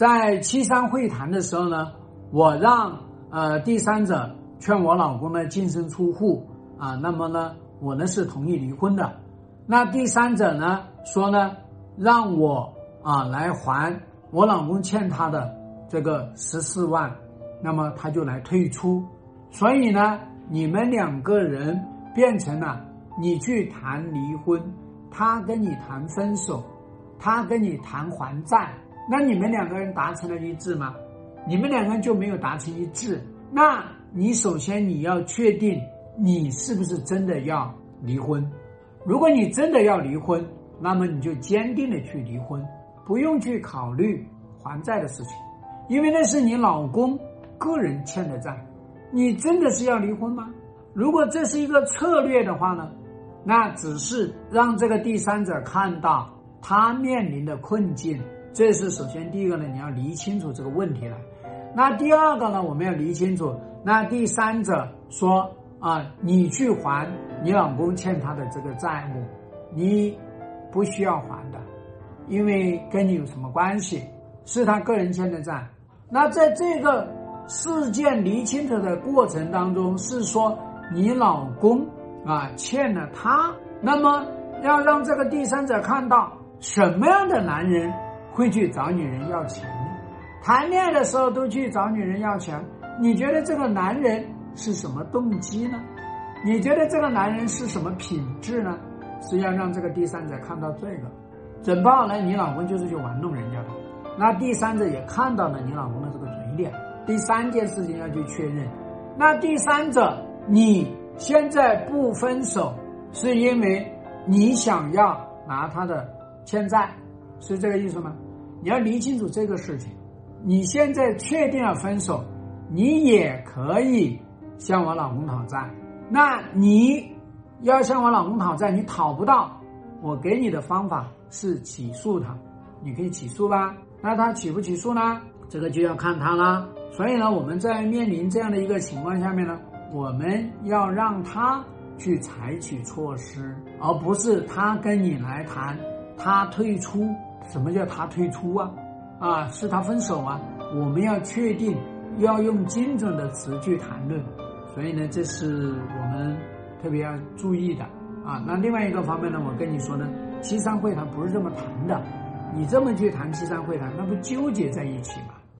在七三会谈的时候呢，我让呃第三者劝我老公呢净身出户啊，那么呢我呢是同意离婚的。那第三者呢说呢让我啊来还我老公欠他的这个十四万，那么他就来退出。所以呢，你们两个人变成了你去谈离婚，他跟你谈分手，他跟你谈还债。那你们两个人达成了一致吗？你们两个人就没有达成一致。那你首先你要确定你是不是真的要离婚。如果你真的要离婚，那么你就坚定的去离婚，不用去考虑还债的事情，因为那是你老公个人欠的债。你真的是要离婚吗？如果这是一个策略的话呢，那只是让这个第三者看到他面临的困境。这是首先第一个呢，你要理清楚这个问题来。那第二个呢，我们要理清楚。那第三者说啊，你去还你老公欠他的这个债务，你不需要还的，因为跟你有什么关系？是他个人欠的债。那在这个事件理清楚的过程当中，是说你老公啊欠了他，那么要让这个第三者看到什么样的男人。会去找女人要钱的，谈恋爱的时候都去找女人要钱。你觉得这个男人是什么动机呢？你觉得这个男人是什么品质呢？是要让这个第三者看到这个，整不好呢，你老公就是去玩弄人家的。那第三者也看到了你老公的这个嘴脸。第三件事情要去确认，那第三者你现在不分手，是因为你想要拿他的欠债。是这个意思吗？你要理清楚这个事情。你现在确定了分手，你也可以向我老公讨债。那你要向我老公讨债，你讨不到，我给你的方法是起诉他。你可以起诉吧？那他起不起诉呢？这个就要看他啦。所以呢，我们在面临这样的一个情况下面呢，我们要让他去采取措施，而不是他跟你来谈，他退出。什么叫他退出啊？啊，是他分手啊？我们要确定，要用精准的词去谈论，所以呢，这是我们特别要注意的啊。那另外一个方面呢，我跟你说呢，七三会谈不是这么谈的，你这么去谈七三会谈，那不纠结在一起吗？